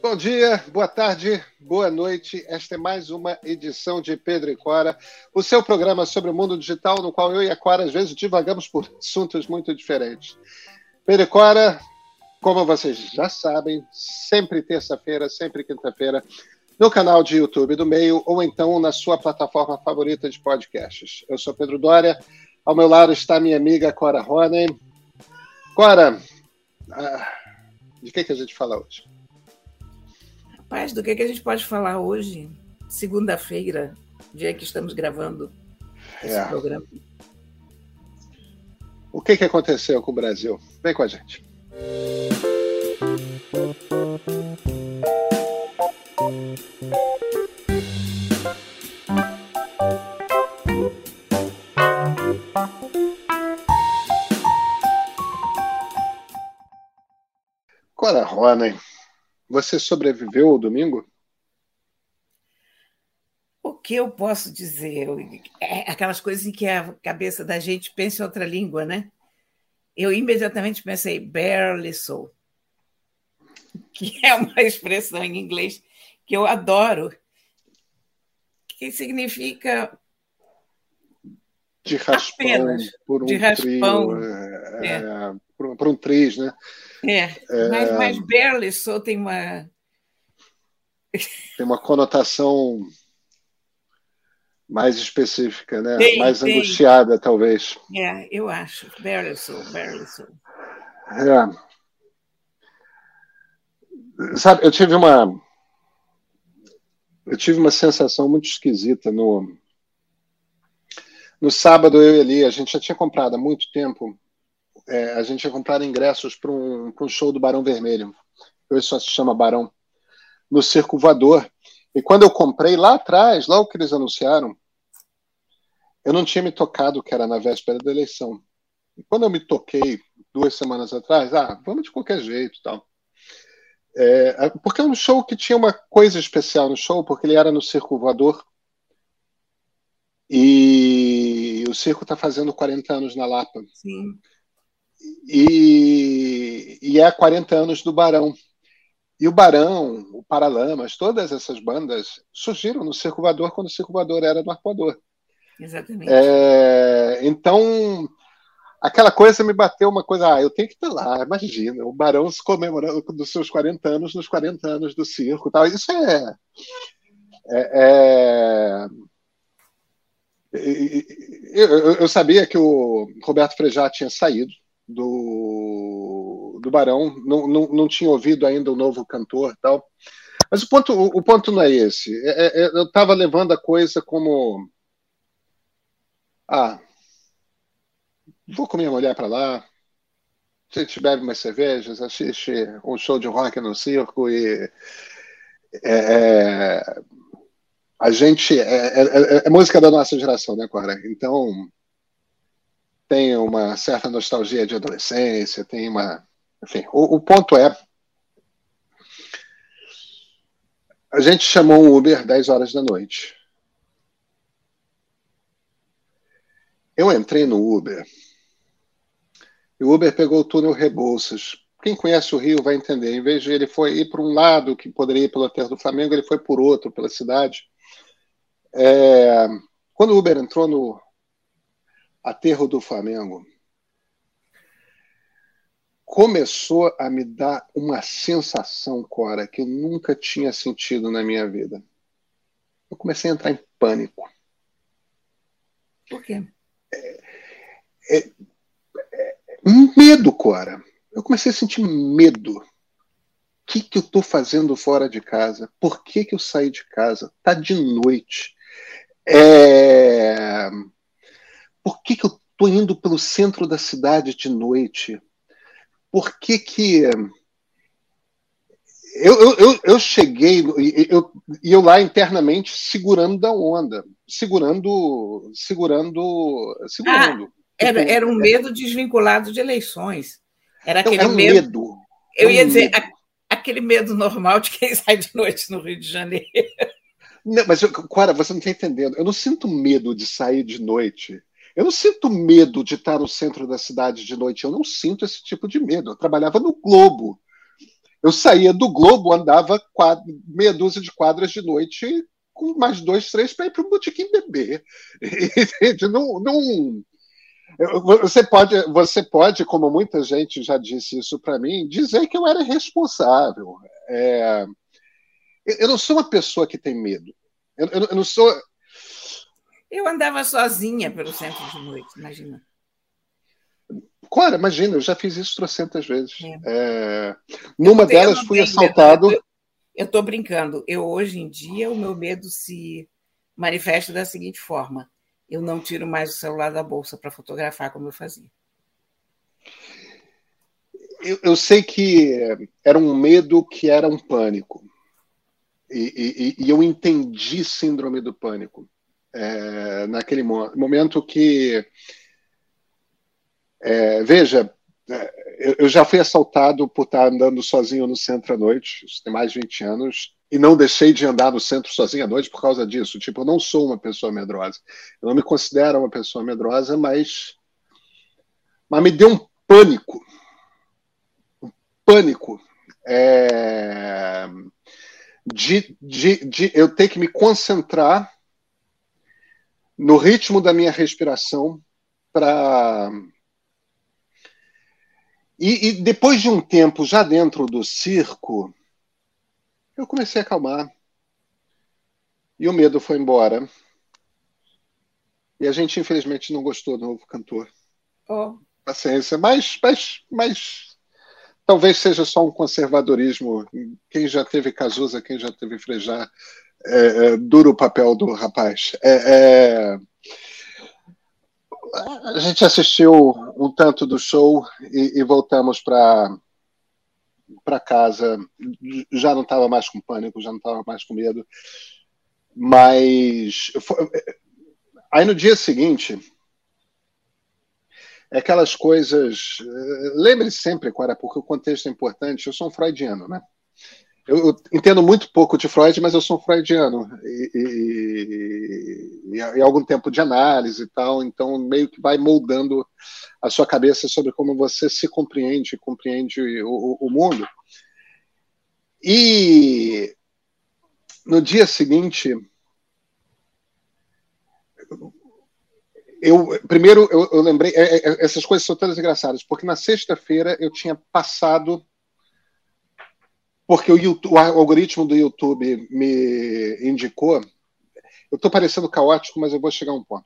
Bom dia, boa tarde, boa noite. Esta é mais uma edição de Pedro e Cora, o seu programa sobre o mundo digital, no qual eu e a Cora às vezes divagamos por assuntos muito diferentes. Pedro e Cora, como vocês já sabem, sempre terça-feira, sempre quinta-feira, no canal de YouTube do Meio ou então na sua plataforma favorita de podcasts. Eu sou Pedro Dória, ao meu lado está minha amiga Cora Rony. Cora, ah, de que, que a gente fala hoje? Rapaz, do que, que a gente pode falar hoje? Segunda-feira, dia que estamos gravando esse é. programa. O que, que aconteceu com o Brasil? Vem com a gente. Cora Rony, você sobreviveu ao domingo? O que eu posso dizer? É aquelas coisas em que a cabeça da gente pensa em outra língua, né? Eu imediatamente pensei, barely so, que é uma expressão em inglês que eu adoro, que significa de raspão Apenas, por um de raspão. Trio, é, é. Por, um triz, né? É, é, mas, mas barely so tem uma tem uma conotação mais específica, né? Tem, mais tem. angustiada, talvez. É, eu acho. Barely so, barely so. É. Sabe, eu tive uma eu tive uma sensação muito esquisita no no sábado eu e ali a gente já tinha comprado há muito tempo é, a gente tinha comprado ingressos para um, um show do Barão Vermelho hoje só se chama Barão no Circo Voador e quando eu comprei lá atrás logo que eles anunciaram eu não tinha me tocado que era na véspera da eleição e quando eu me toquei duas semanas atrás ah vamos de qualquer jeito tal é, porque é um show que tinha uma coisa especial no show, porque ele era no Circo Voador. E o circo está fazendo 40 anos na Lapa. Sim. E, e é 40 anos do Barão. E o Barão, o Paralamas, todas essas bandas surgiram no Circo Voador quando o Circo Voador era no Arpoador. Exatamente. É, então, aquela coisa me bateu uma coisa, ah, eu tenho que estar lá, imagina, o Barão se comemorando dos seus 40 anos nos 40 anos do circo tal. Isso é. é, é eu, eu, sabia que o Roberto Frejá tinha saído do, do Barão, não, não, não tinha ouvido ainda o novo cantor tal. Mas o ponto, o, ponto não é esse. É, é, eu estava levando a coisa como. Ah, vou com minha mulher para lá, a gente bebe umas cervejas, assiste um show de rock no circo e é, é a gente é, é, é, é, música da nossa geração, né, Cora? Então tem uma certa nostalgia de adolescência, tem uma, enfim, o, o ponto é a gente chamou um Uber 10 horas da noite. Eu entrei no Uber e o Uber pegou o túnel Rebouças. Quem conhece o Rio vai entender. Em vez de ele foi ir para um lado que poderia ir pelo aterro do Flamengo, ele foi por outro, pela cidade. É... Quando o Uber entrou no aterro do Flamengo, começou a me dar uma sensação, Cora, que eu nunca tinha sentido na minha vida. Eu comecei a entrar em pânico. Por quê? É, é, Medo, Cora. Eu comecei a sentir medo. O que, que eu estou fazendo fora de casa? Por que, que eu saí de casa? Tá de noite. É... Por que, que eu estou indo pelo centro da cidade de noite? Por que que... Eu, eu, eu, cheguei e eu, eu lá internamente segurando da onda, segurando, segurando, segurando. Ah era, era um medo desvinculado de eleições. Era aquele era um medo, medo. Eu ia dizer, medo. aquele medo normal de quem sai de noite no Rio de Janeiro. Não, mas, Cora, você não está entendendo. Eu não sinto medo de sair de noite. Eu não sinto medo de estar no centro da cidade de noite. Eu não sinto esse tipo de medo. Eu trabalhava no Globo. Eu saía do Globo, andava quadra, meia dúzia de quadras de noite com mais dois, três para ir para o botequim beber. não, não, você pode, você pode, como muita gente já disse isso para mim, dizer que eu era responsável. É, eu não sou uma pessoa que tem medo. Eu, eu, eu, não sou. Eu andava sozinha pelo centro de noite, imagina. Claro, imagina, eu já fiz isso trocentas vezes. É. É, numa delas fui assaltado. Eu estou brincando. Eu, hoje em dia, o meu medo se manifesta da seguinte forma: eu não tiro mais o celular da bolsa para fotografar como eu fazia. Eu, eu, sei que era um medo que era um pânico. E, e, e eu entendi síndrome do pânico é, naquele momento que. É, veja, é, eu já fui assaltado por estar andando sozinho no centro à noite, isso tem mais de 20 anos, e não deixei de andar no centro sozinho à noite por causa disso. Tipo, eu não sou uma pessoa medrosa. Eu não me considero uma pessoa medrosa, mas, mas me deu um pânico. Um pânico. É... De, de, de eu ter que me concentrar no ritmo da minha respiração para. E, e depois de um tempo já dentro do circo, eu comecei a acalmar. E o medo foi embora. E a gente, infelizmente, não gostou do novo cantor. Oh. Paciência. Mas, mas, mas talvez seja só um conservadorismo. Quem já teve Cazuza, quem já teve Frejá, é, é, duro o papel do rapaz. É, é... A gente assistiu um tanto do show e, e voltamos para para casa, já não estava mais com pânico, já não estava mais com medo. Mas foi... aí no dia seguinte, é aquelas coisas. Lembre-se sempre, Cora, porque o contexto é importante. Eu sou um freudiano, né? Eu, entendo muito pouco de Freud, mas eu sou freudiano e, e, e, e, algum tempo de análise e tal, então meio que vai moldando a sua cabeça sobre como você se compreende, compreende o, o mundo. E no dia seguinte, eu primeiro eu, eu lembrei é, é, essas coisas são todas engraçadas porque na sexta-feira eu tinha passado porque o, YouTube, o algoritmo do YouTube me indicou. Eu estou parecendo caótico, mas eu vou chegar a um ponto.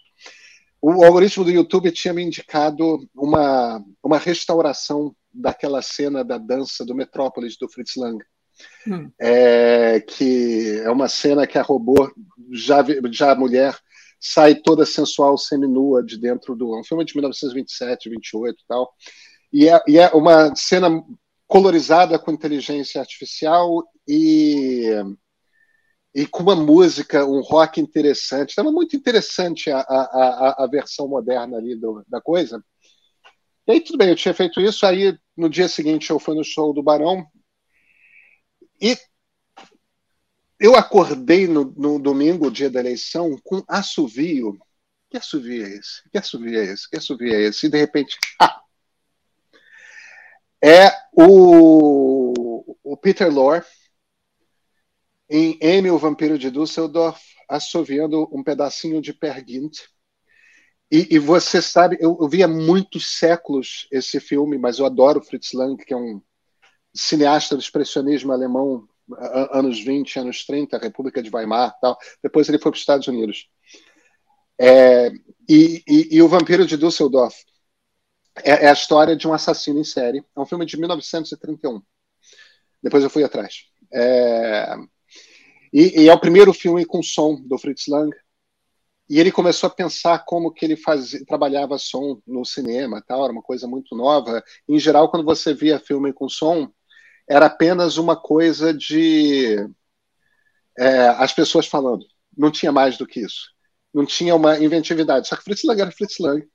O algoritmo do YouTube tinha me indicado uma, uma restauração daquela cena da dança do Metrópolis do Fritz Lang. Hum. É, que é uma cena que a robô, já, já mulher, sai toda sensual, seminua de dentro do. É um filme de 1927, 28 e tal. E é, e é uma cena colorizada com inteligência artificial e, e com uma música, um rock interessante. Estava muito interessante a, a, a, versão moderna ali do, da coisa. E aí, tudo bem, eu tinha feito isso. Aí, no dia seguinte, eu fui no show do Barão. E eu acordei no, no domingo, dia da eleição, com assovio. Que assovio é esse? Que assovio é esse? Que assovio é esse? E, de repente, ah, é o, o Peter Lorre em M, o Vampiro de Dusseldorf, assoviando um pedacinho de Per Gynt. E, e você sabe, eu, eu vi há muitos séculos esse filme, mas eu adoro Fritz Lang, que é um cineasta do expressionismo alemão, anos 20, anos 30, República de Weimar tal. Depois ele foi para os Estados Unidos. É, e, e, e, o Vampiro de Dusseldorf é, é, a história de um assassino em série. É um filme de 1931. Depois eu fui atrás. É... E, e, é o primeiro filme com som do Fritz Lang. E ele começou a pensar como que ele fazia, trabalhava som no cinema, tal, era uma coisa muito nova. Em geral, quando você via filme com som, era apenas uma coisa de é, as pessoas falando. Não tinha mais do que isso. Não tinha uma inventividade. Só que Fritz Lang era Fritz Lang.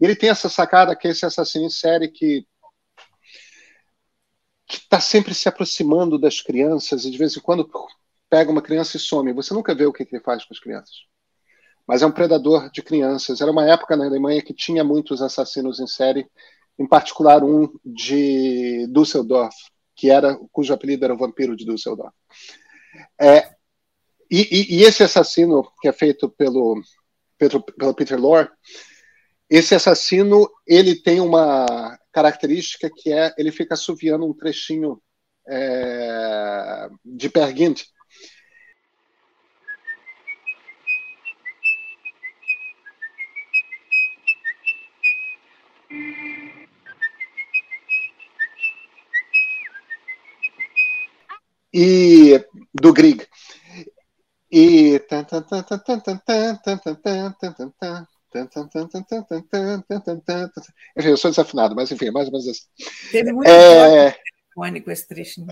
Ele tem essa sacada que é esse assassino em série que que está sempre se aproximando das crianças e de vez em quando pega uma criança e some. Você nunca vê o que, que ele faz com as crianças. Mas é um predador de crianças. Era uma época na Alemanha que tinha muitos assassinos em série, em particular um de Düsseldorf, que era cujo apelido era o Vampiro de Düsseldorf. É, e, e, e, esse assassino que é feito pelo, pelo, pelo Peter Lorre, esse assassino ele tem uma característica que é ele fica assoviando um trechinho é, de Per Gynt. E do Grieg. E enfim, eu sou desafinado, mas enfim, mais ou menos assim. Teve muito é... icônico esse trecho.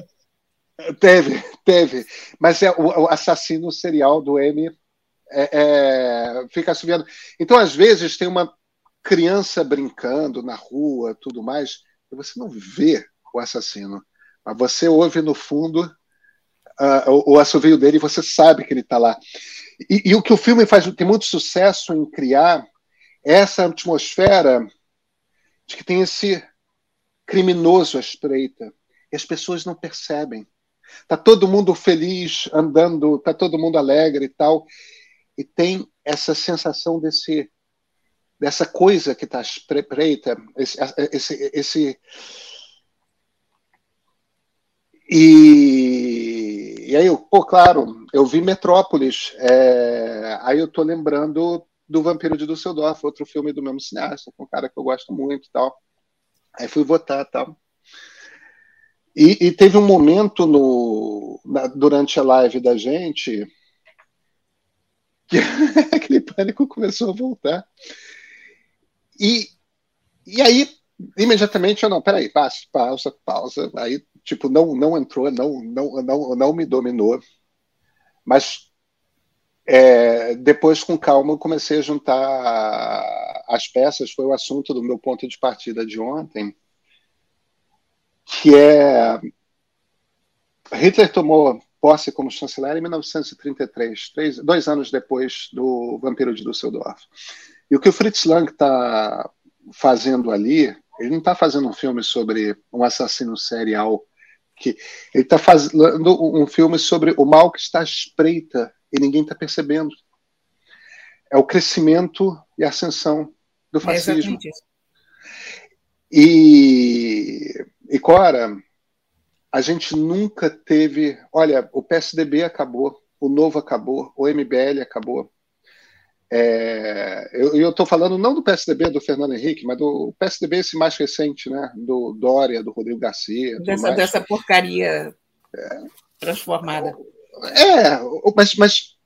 Teve, teve. Mas é o, assassino serial do M é, é, fica subindo. Então, às vezes, tem uma criança brincando na rua, tudo mais, e você não vê o assassino, mas você ouve no fundo uh, o, o assovio dele e você sabe que ele está lá. E, e, o que o filme faz, tem muito sucesso em criar essa atmosfera de que tem esse criminoso à espreita. E as pessoas não percebem. Tá todo mundo feliz, andando, tá todo mundo alegre e tal. E tem essa sensação desse dessa coisa que está espreita, esse, esse, esse e, e aí, pô, claro, eu vi Metrópolis, é, aí eu tô lembrando do Vampiro de Düsseldorf, outro filme do mesmo cineasta, com um cara que eu gosto muito e tal. Aí fui votar tal. E, e teve um momento no, na, durante a live da gente que aquele pânico começou a voltar. E, e aí, imediatamente, eu não, peraí, pausa, pausa, pausa. Aí, tipo, não, não entrou, não, não, não, não me dominou. Mas é, depois, com calma, eu comecei a juntar as peças. Foi o assunto do meu ponto de partida de ontem, que é Hitler tomou posse como chanceler em 1933, três, dois anos depois do Vampiro de Düsseldorf. E o que o Fritz Lang está fazendo ali, ele não está fazendo um filme sobre um assassino serial, que ele está fazendo um filme sobre o mal que está à espreita e ninguém está percebendo. É o crescimento e a ascensão do fascismo. É e, e Cora, a gente nunca teve. Olha, o PSDB acabou, o Novo acabou, o MBL acabou. É, eu estou falando não do PSDB do Fernando Henrique, mas do PSDB esse mais recente, né? Do Dória, do Rodrigo Garcia. Dessa, dessa porcaria é, transformada. É, mas, mas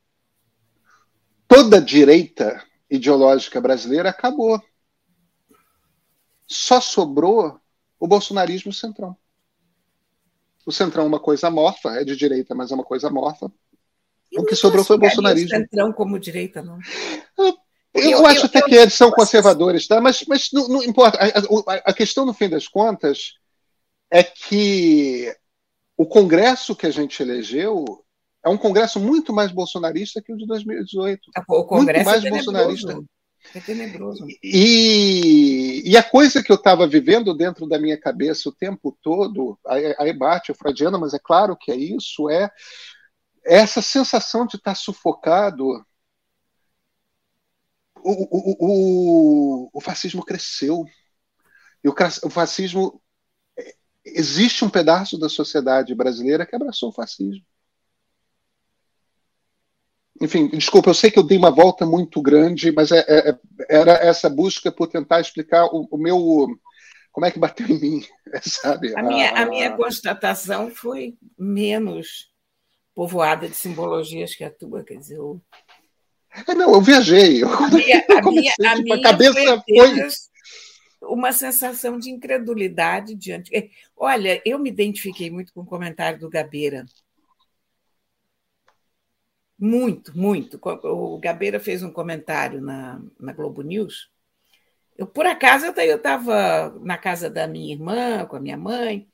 toda a direita ideológica brasileira acabou. Só sobrou o bolsonarismo centrão. O centrão é uma coisa morfa, é de direita, mas é uma coisa morfa o que sobrou foi o bolsonarismo. Centrão como direita, não. Eu, eu, acho eu, até que eles são conservadores, tá? mas, mas não, não importa. A, a, a, questão, no fim das contas, é que o Congresso que a gente elegeu é um Congresso muito mais bolsonarista que o de 2018. O Congresso muito mais é bolsonarista. É tenebroso. E, e a coisa que eu estava vivendo dentro da minha cabeça o tempo todo, aí bate o freudiano, mas é claro que é isso, é essa sensação de estar sufocado. O, o, o, o fascismo cresceu. E o, o fascismo. Existe um pedaço da sociedade brasileira que abraçou o fascismo. Enfim, desculpa, eu sei que eu dei uma volta muito grande, mas é, é, é era essa busca por tentar explicar o, o, meu. Como é que bateu em mim, sabe? A minha, a minha constatação foi menos povoada de simbologias que a tua, quer dizer. Eu... É, não, eu viajei. Eu, a minha, a minha, tipo, a cabeça foi, foi uma sensação de incredulidade diante. É, olha, eu me identifiquei muito com o comentário do Gabeira. Muito, muito. O Gabeira fez um comentário na, na Globo News. Eu, por acaso, eu estava na casa da minha irmã, com a minha mãe,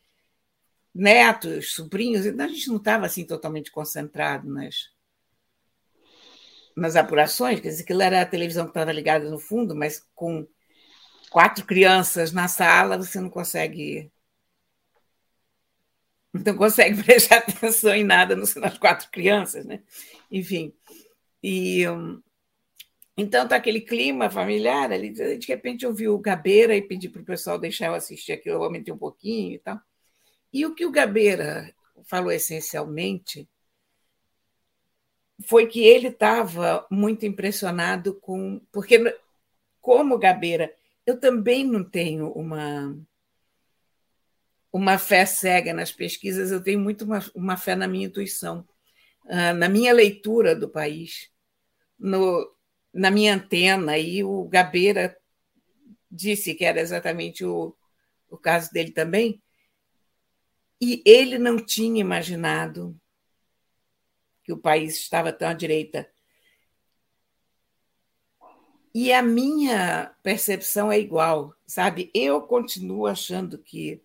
netos, sobrinhos, então a gente não estava assim totalmente concentrado nas, nas apurações, quer dizer, aquilo era a televisão que estava ligada no fundo, mas com quatro crianças na sala, você não consegue não consegue prestar atenção em nada nas quatro crianças, né? Enfim. E um, então tá aquele clima familiar ali. De repente eu vi o Gabeira e pedi para o pessoal deixar eu assistir aquilo, eu aumentei um pouquinho e tal. E o que o Gabeira falou essencialmente foi que ele estava muito impressionado com. Porque, como Gabeira, eu também não tenho uma, uma fé cega nas pesquisas, eu tenho muito uma, uma fé na minha intuição, ah, na minha leitura do país, no, na minha antena. E o Gabeira disse que era exatamente o, o caso dele também. E ele não tinha imaginado que o país estava tão à direita. E a minha percepção é igual, sabe? Eu continuo achando que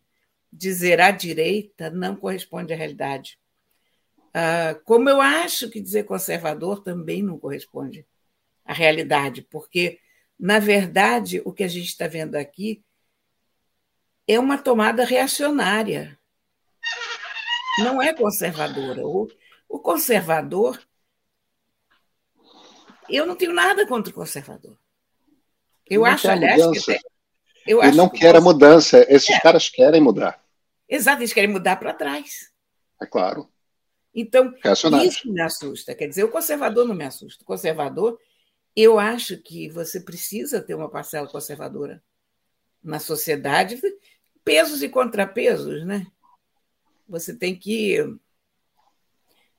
dizer à direita não corresponde à realidade. Uh, como eu acho que dizer conservador também não corresponde à realidade, porque, na verdade, o que a gente está vendo aqui é uma tomada reacionária, não é conservadora. O, o conservador, eu não tenho nada contra o conservador. Eu acho, aliás, mudança. que. Eu Ele não que quer a mudança, esses é. caras querem mudar. Exato, eles querem mudar para trás. É claro. Então, isso me assusta. Quer dizer, o conservador não me assusta. O conservador, eu acho que você precisa ter uma parcela conservadora na sociedade, pesos e contrapesos, né? Você tem que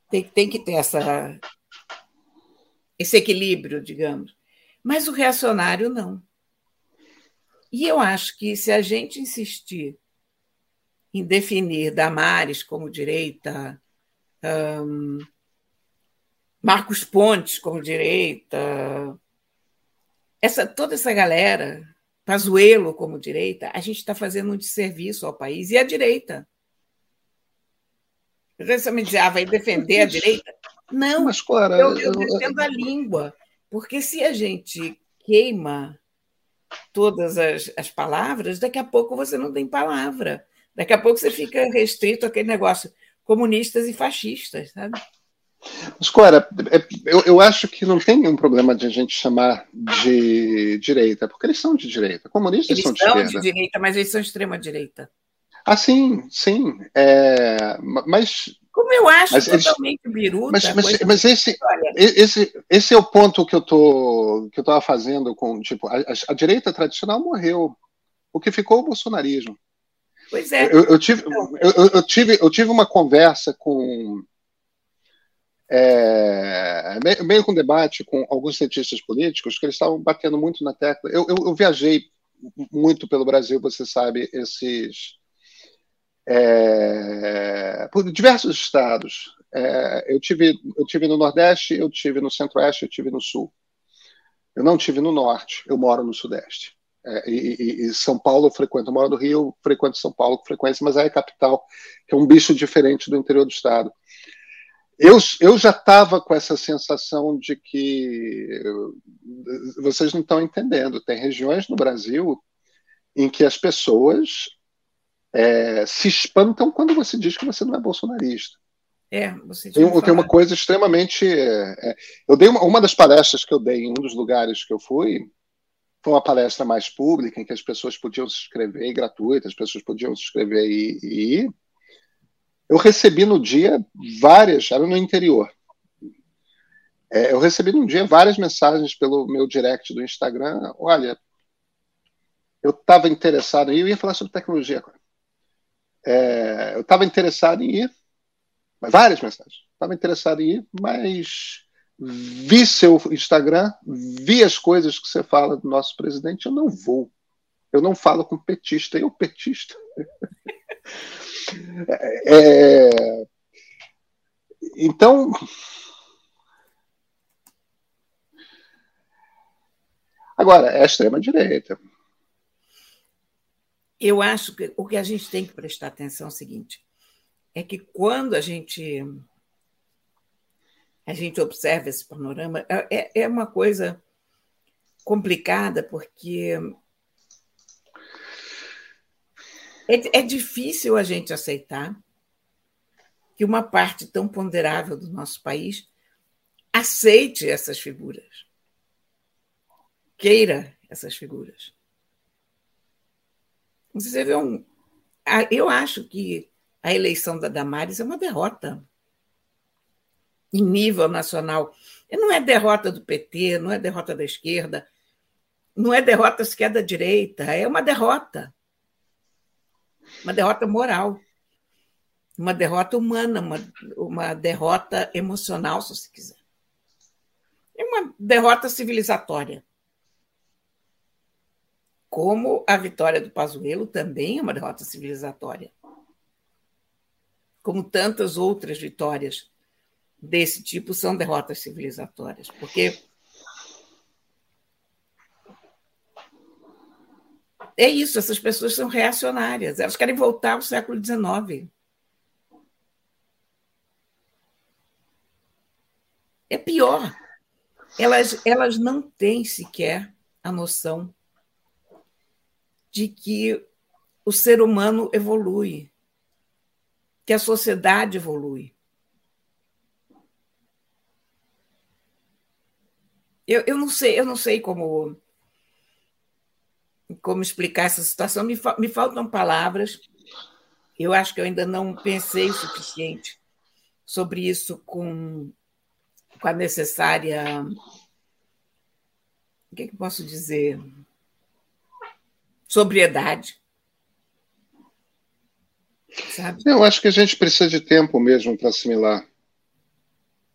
tem, tem que ter essa, esse equilíbrio, digamos. Mas o reacionário não. E eu acho que se a gente insistir em definir Damares como direita, um, Marcos Pontes como direita, essa, toda essa galera, Pazuello como direita, a gente está fazendo um desserviço ao país e à direita. Você me dizia, ah, vai defender a direita? Não, Mas, Clara, eu, eu defendo a língua, porque se a gente queima todas as, as palavras, daqui a pouco você não tem palavra. Daqui a pouco você fica restrito àquele negócio comunistas e fascistas, sabe? Mas, Clara, é, eu, eu acho que não tem nenhum problema de a gente chamar de direita, porque eles são de direita. Comunistas eles são de são esquerda. de direita, mas eles são extrema-direita. Ah, sim, sim. É, mas. Como eu acho mas totalmente eles, biruta. Mas, mas, mas esse, esse, esse é o ponto que eu tô que eu estava fazendo com tipo a, a, direita tradicional morreu. O que ficou é o bolsonarismo. Pois é. Eu, eu tive, então, eu, eu, tive, eu tive uma conversa com é, meio com debate com alguns cientistas políticos que eles estavam batendo muito na tecla. Eu, eu, eu viajei muito pelo Brasil, você sabe, esses é, por diversos estados. É, eu, tive, eu tive no Nordeste, eu tive no Centro-Oeste, eu tive no Sul. Eu não tive no Norte, eu moro no Sudeste. É, e, e, São Paulo eu frequento, eu moro no Rio, frequento São Paulo com frequência, mas aí é capital, que é um bicho diferente do interior do estado. Eu, eu já estava com essa sensação de que vocês não estão entendendo. Tem regiões no Brasil em que as pessoas é, se espantam quando você diz que você não é bolsonarista. É, você tem, tem uma coisa extremamente. É, é, eu dei uma, uma das palestras que eu dei em um dos lugares que eu fui, foi uma palestra mais pública, em que as pessoas podiam se inscrever, gratuita, as pessoas podiam se inscrever e, e. Eu recebi no dia várias, era no interior. É, eu recebi no dia várias mensagens pelo meu direct do Instagram. Olha, eu estava interessado, eu ia falar sobre tecnologia agora. É, eu estava interessado em ir, várias mensagens. Estava interessado em ir, mas vi seu Instagram, vi as coisas que você fala do nosso presidente, eu não vou. Eu não falo com petista, eu petista. é, então, agora, é a extrema-direita eu acho que o que a gente tem que prestar atenção é o seguinte: é que quando a gente a gente observa esse panorama, é, é uma coisa complicada, porque é, é difícil a gente aceitar que uma parte tão ponderável do nosso país aceite essas figuras, queira essas figuras. Você vê um. Eu acho que a eleição da Damares é uma derrota em nível nacional. Não é derrota do PT, não é derrota da esquerda, não é derrota sequer da direita, é uma derrota. Uma derrota moral, uma derrota humana, uma, uma derrota emocional, se você quiser. É uma derrota civilizatória. Como a vitória do Pazuello também é uma derrota civilizatória. Como tantas outras vitórias desse tipo são derrotas civilizatórias, porque é isso, essas pessoas são reacionárias, elas querem voltar ao século XIX. É pior, elas, elas não têm sequer a noção de que o ser humano evolui, que a sociedade evolui. Eu, eu não sei, eu não sei como como explicar essa situação. Me, me faltam palavras. Eu acho que eu ainda não pensei o suficiente sobre isso com, com a necessária. O que, é que posso dizer? Sobriedade. Sabe? Eu acho que a gente precisa de tempo mesmo para assimilar.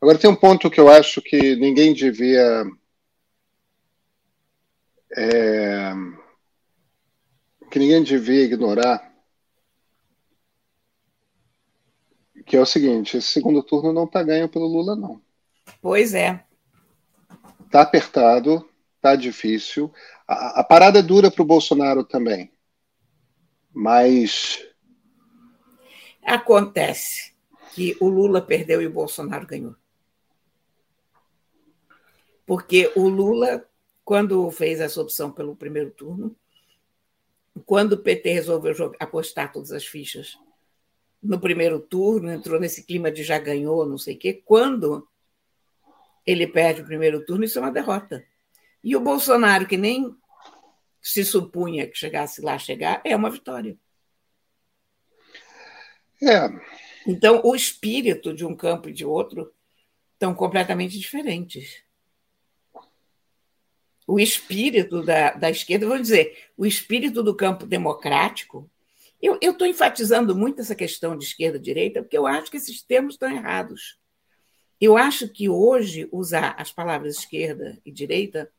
Agora, tem um ponto que eu acho que ninguém devia é, que ninguém devia ignorar, que é o seguinte: esse segundo turno não está ganho pelo Lula, não. Pois é. Está apertado, está difícil. A, a parada é dura para o Bolsonaro também. Mas. Acontece que o Lula perdeu e o Bolsonaro ganhou. Porque o Lula quando fez essa opção pelo primeiro turno, quando o PT resolveu apostar todas as fichas no primeiro turno, entrou nesse clima de já ganhou, não sei o quê, quando ele perde o primeiro turno, isso é uma derrota. E o Bolsonaro, que nem se supunha que chegasse lá chegar, é uma vitória. É. Então, o espírito de um campo e de outro estão completamente diferentes o espírito da, da esquerda, vou dizer, o espírito do campo democrático. Eu estou enfatizando muito essa questão de esquerda-direita, porque eu acho que esses termos estão errados. Eu acho que hoje usar as palavras esquerda e direita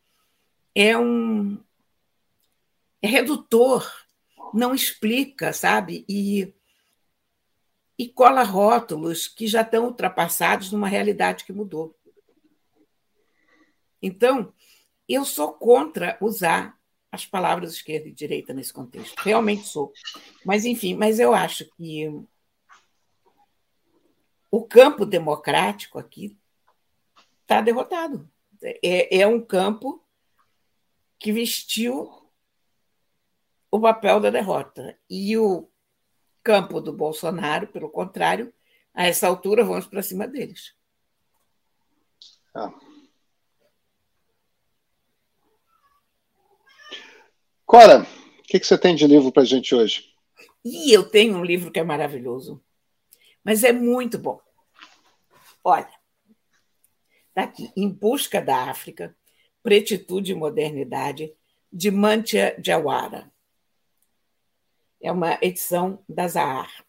é um. é redutor, não explica, sabe? E, e cola rótulos que já estão ultrapassados numa realidade que mudou. Então, eu sou contra usar as palavras esquerda e direita nesse contexto. Realmente sou. Mas, enfim, mas eu acho que o campo democrático aqui está derrotado. É, é um campo que vestiu o papel da derrota. E o campo do Bolsonaro, pelo contrário, a essa altura, vamos para cima deles. Ah. Cora, o que, que você tem de livro para a gente hoje? E eu tenho um livro que é maravilhoso, mas é muito bom. Olha, está aqui, Em Busca da África, Pretitude e Modernidade, de Mantia Jawara. É uma edição da Zahar.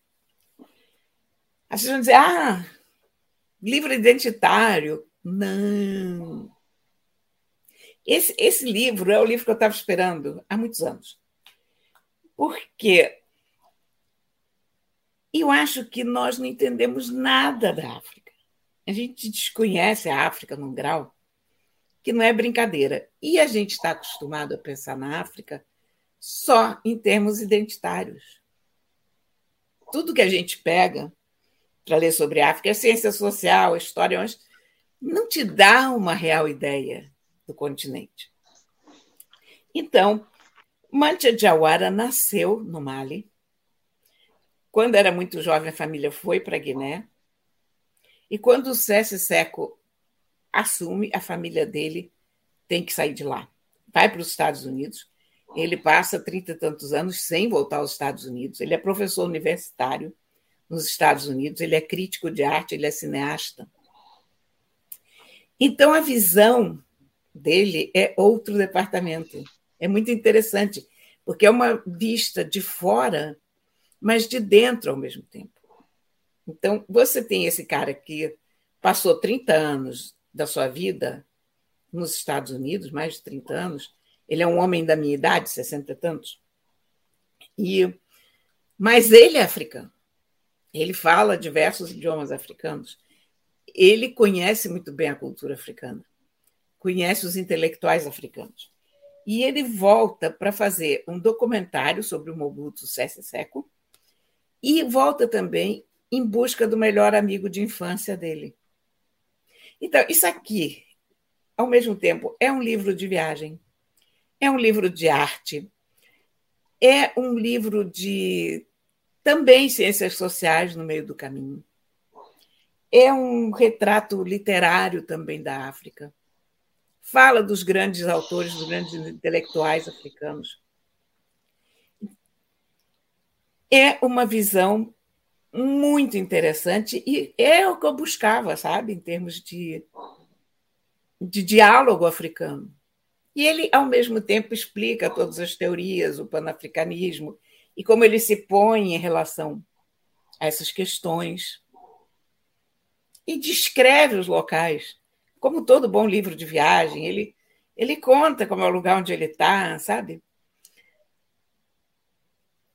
Vocês vão dizer, ah, livro identitário. Não. Esse, esse livro é o livro que eu estava esperando há muitos anos. Porque eu acho que nós não entendemos nada da África. A gente desconhece a África num grau que não é brincadeira. E a gente está acostumado a pensar na África só em termos identitários. Tudo que a gente pega para ler sobre a África é ciência social, história, mas não te dá uma real ideia do continente. Então, Mantia Jawara nasceu no Mali. Quando era muito jovem, a família foi para a Guiné E quando o César Seco assume, a família dele tem que sair de lá. Vai para os Estados Unidos. Ele passa trinta e tantos anos sem voltar aos Estados Unidos. Ele é professor universitário nos Estados Unidos, ele é crítico de arte, ele é cineasta. Então, a visão dele é outro departamento. É muito interessante, porque é uma vista de fora, mas de dentro ao mesmo tempo. Então, você tem esse cara que passou 30 anos da sua vida nos Estados Unidos, mais de 30 anos. Ele é um homem da minha idade, 60 e tantos. E, mas ele é africano. Ele fala diversos idiomas africanos. Ele conhece muito bem a cultura africana, conhece os intelectuais africanos. E ele volta para fazer um documentário sobre o Mobutu Sese Seko e volta também em busca do melhor amigo de infância dele. Então, isso aqui, ao mesmo tempo, é um livro de viagem, é um livro de arte, é um livro de também ciências sociais no meio do caminho. É um retrato literário também da África. Fala dos grandes autores, dos grandes intelectuais africanos. É uma visão muito interessante e é o que eu buscava, sabe, em termos de, de diálogo africano. E ele, ao mesmo tempo, explica todas as teorias, o panafricanismo, e como ele se põe em relação a essas questões. E descreve os locais, como todo bom livro de viagem, ele, ele conta como é o lugar onde ele está, sabe?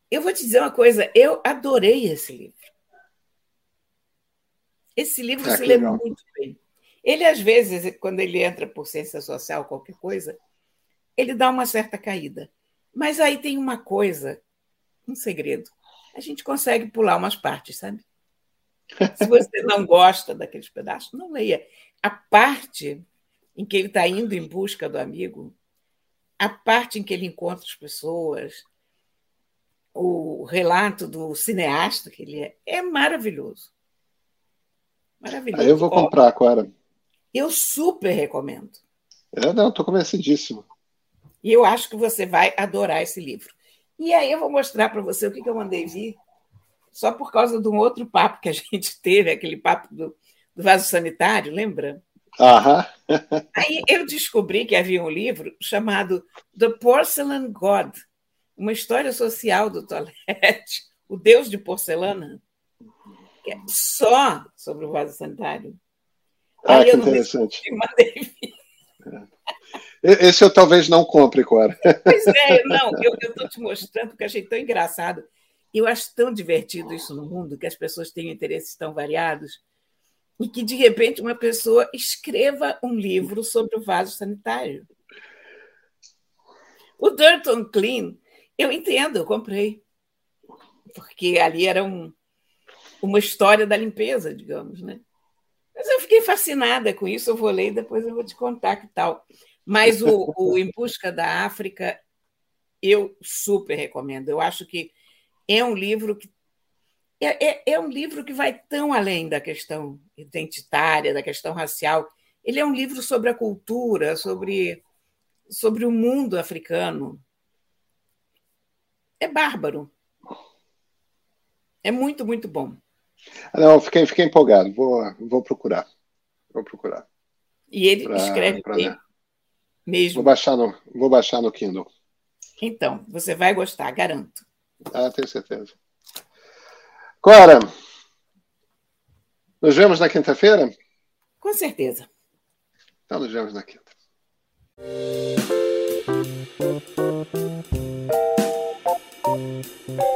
Eu vou te dizer uma coisa, eu adorei esse livro. Esse livro ah, se lê legal. muito bem. Ele, às vezes, quando ele entra por ciência social, qualquer coisa, ele dá uma certa caída. Mas aí tem uma coisa um segredo. A gente consegue pular umas partes, sabe? Se você não gosta daqueles pedaços, não leia. A parte em que ele está indo em busca do amigo, a parte em que ele encontra as pessoas, o relato do cineasta que ele é, é maravilhoso. Maravilhoso. Aí eu vou comprar agora. Eu super recomendo. É, não, estou convencidíssimo. E eu acho que você vai adorar esse livro. E aí eu vou mostrar para você o que, que eu mandei vir, só por causa de um outro papo que a gente teve, aquele papo do, do vaso sanitário, lembra? Aham. aí eu descobri que havia um livro chamado The Porcelain God, uma história social do Toilette, o Deus de porcelana, só sobre o vaso sanitário. Ah, aí que interessante. É. Esse eu talvez não compre, Cora. Pois é, não, eu estou te mostrando porque achei tão engraçado. Eu acho tão divertido isso no mundo, que as pessoas têm interesses tão variados, e que, de repente, uma pessoa escreva um livro sobre o vaso sanitário. O Dirt on Clean, eu entendo, eu comprei. Porque ali era um, uma história da limpeza, digamos, né? Mas eu fiquei fascinada com isso, eu vou ler e depois eu vou te contar que tal. Mas o, o Em Busca da África, eu super recomendo. Eu acho que é um livro que é, é, é, um livro que vai tão além da questão identitária, da questão racial. Ele é um livro sobre a cultura, sobre, sobre o mundo africano. É bárbaro. É muito, muito bom. Não, fiquei, fiquei empolgado. Vou, vou procurar. Vou procurar. E ele pra, escreve pra bem. Mesmo. Vou baixar no, vou baixar no Kindle. Então, você vai gostar, garanto. Ah, tenho certeza. Cora, nos vemos na quinta-feira? Com certeza. Então, nos vemos na quinta. You.